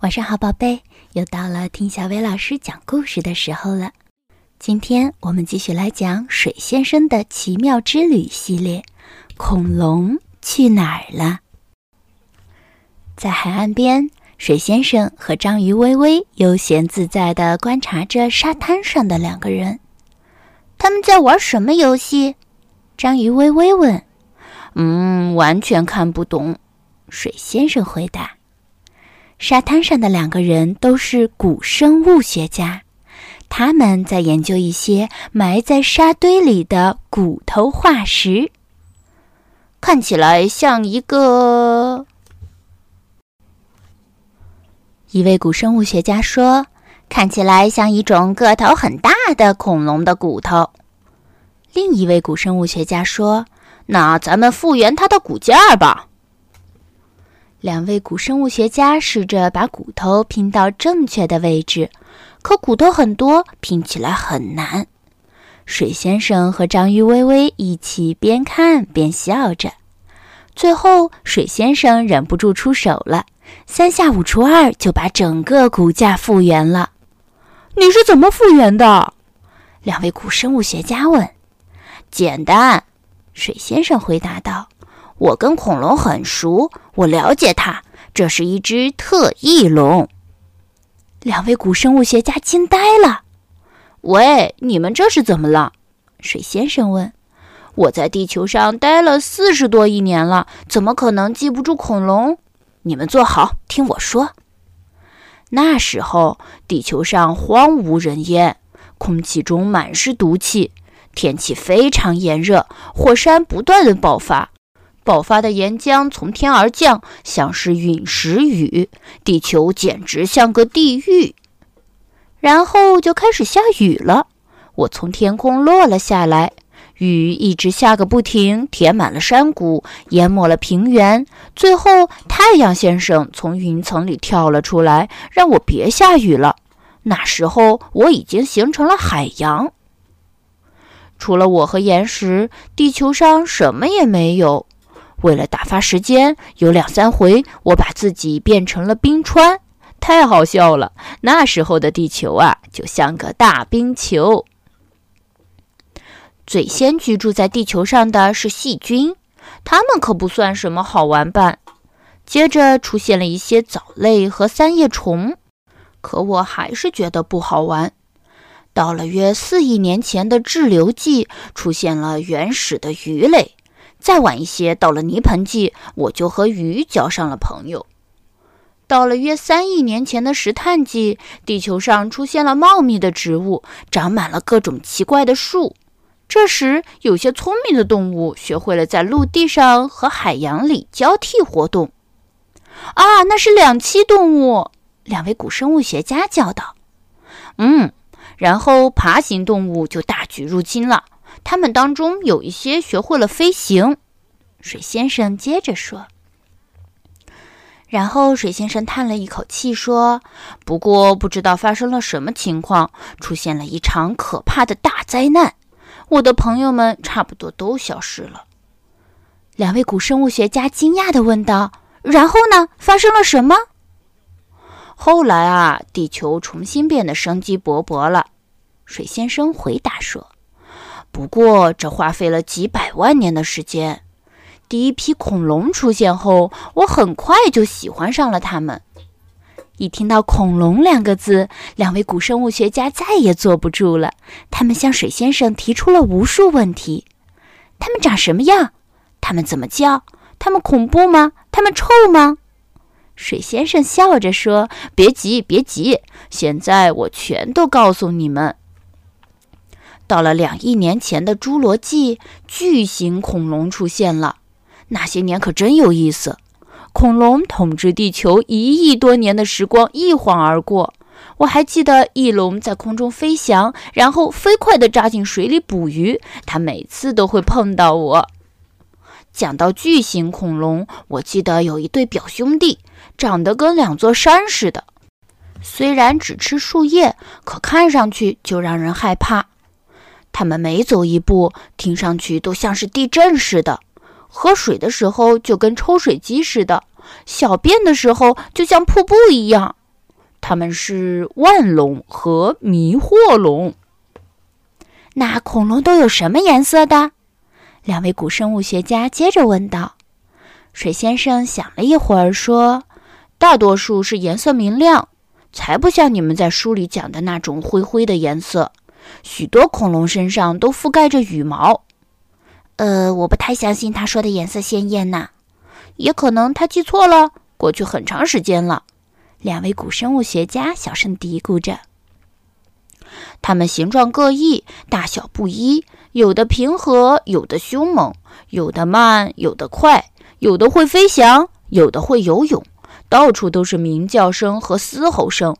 晚上好，宝贝，又到了听小薇老师讲故事的时候了。今天我们继续来讲《水先生的奇妙之旅》系列，《恐龙去哪儿了》。在海岸边，水先生和章鱼微微悠闲自在地观察着沙滩上的两个人。他们在玩什么游戏？章鱼微微问。“嗯，完全看不懂。”水先生回答。沙滩上的两个人都是古生物学家，他们在研究一些埋在沙堆里的骨头化石。看起来像一个……一位古生物学家说：“看起来像一种个头很大的恐龙的骨头。”另一位古生物学家说：“那咱们复原它的骨架吧。”两位古生物学家试着把骨头拼到正确的位置，可骨头很多，拼起来很难。水先生和章鱼微微一起边看边笑着。最后，水先生忍不住出手了，三下五除二就把整个骨架复原了。你是怎么复原的？两位古生物学家问。简单，水先生回答道。我跟恐龙很熟，我了解它。这是一只特异龙。两位古生物学家惊呆了。喂，你们这是怎么了？水先生问。我在地球上待了四十多亿年了，怎么可能记不住恐龙？你们坐好，听我说。那时候，地球上荒无人烟，空气中满是毒气，天气非常炎热，火山不断的爆发。爆发的岩浆从天而降，像是陨石雨，地球简直像个地狱。然后就开始下雨了，我从天空落了下来，雨一直下个不停，填满了山谷，淹没了平原。最后，太阳先生从云层里跳了出来，让我别下雨了。那时候，我已经形成了海洋。除了我和岩石，地球上什么也没有。为了打发时间，有两三回我把自己变成了冰川，太好笑了。那时候的地球啊，就像个大冰球。最先居住在地球上的是细菌，它们可不算什么好玩伴。接着出现了一些藻类和三叶虫，可我还是觉得不好玩。到了约四亿年前的滞留纪，出现了原始的鱼类。再晚一些，到了泥盆纪，我就和鱼交上了朋友。到了约三亿年前的石炭纪，地球上出现了茂密的植物，长满了各种奇怪的树。这时，有些聪明的动物学会了在陆地上和海洋里交替活动。啊，那是两栖动物！两位古生物学家叫道：“嗯。”然后，爬行动物就大举入侵了。他们当中有一些学会了飞行，水先生接着说。然后水先生叹了一口气说：“不过不知道发生了什么情况，出现了一场可怕的大灾难，我的朋友们差不多都消失了。”两位古生物学家惊讶地问道：“然后呢？发生了什么？”后来啊，地球重新变得生机勃勃了。水先生回答说。不过，这花费了几百万年的时间。第一批恐龙出现后，我很快就喜欢上了它们。一听到“恐龙”两个字，两位古生物学家再也坐不住了。他们向水先生提出了无数问题：它们长什么样？它们怎么叫？它们恐怖吗？它们臭吗？水先生笑着说：“别急，别急，现在我全都告诉你们。”到了两亿年前的侏罗纪，巨型恐龙出现了。那些年可真有意思，恐龙统治地球一亿多年的时光一晃而过。我还记得翼龙在空中飞翔，然后飞快地扎进水里捕鱼。它每次都会碰到我。讲到巨型恐龙，我记得有一对表兄弟，长得跟两座山似的。虽然只吃树叶，可看上去就让人害怕。他们每走一步，听上去都像是地震似的；喝水的时候就跟抽水机似的；小便的时候就像瀑布一样。它们是万龙和迷惑龙。那恐龙都有什么颜色的？两位古生物学家接着问道。水先生想了一会儿，说：“大多数是颜色明亮，才不像你们在书里讲的那种灰灰的颜色。许多恐龙身上都覆盖着羽毛。”呃，我不太相信他说的颜色鲜艳呐。也可能他记错了。过去很长时间了，两位古生物学家小声嘀咕着。它们形状各异，大小不一，有的平和，有的凶猛，有的慢，有的快，有的会飞翔，有的会游泳，到处都是鸣叫声和嘶吼声。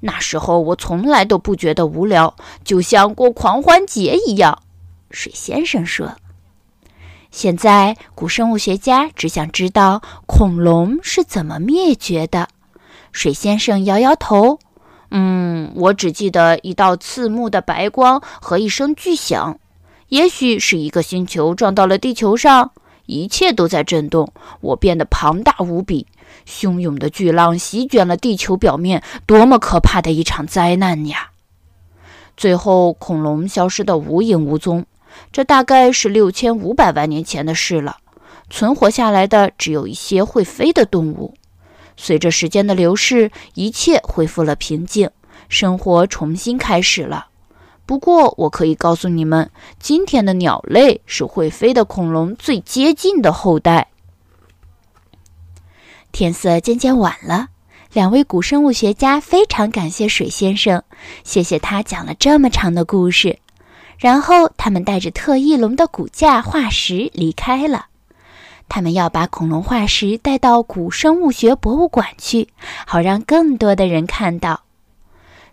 那时候我从来都不觉得无聊，就像过狂欢节一样。水先生说。现在，古生物学家只想知道恐龙是怎么灭绝的。水先生摇摇头：“嗯，我只记得一道刺目的白光和一声巨响。也许是一个星球撞到了地球上，一切都在震动。我变得庞大无比，汹涌的巨浪席卷了地球表面，多么可怕的一场灾难呀！最后，恐龙消失得无影无踪。”这大概是六千五百万年前的事了，存活下来的只有一些会飞的动物。随着时间的流逝，一切恢复了平静，生活重新开始了。不过，我可以告诉你们，今天的鸟类是会飞的恐龙最接近的后代。天色渐渐晚了，两位古生物学家非常感谢水先生，谢谢他讲了这么长的故事。然后，他们带着特异龙的骨架化石离开了。他们要把恐龙化石带到古生物学博物馆去，好让更多的人看到。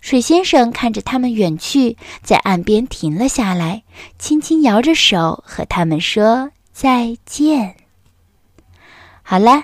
水先生看着他们远去，在岸边停了下来，轻轻摇着手和他们说再见。好了，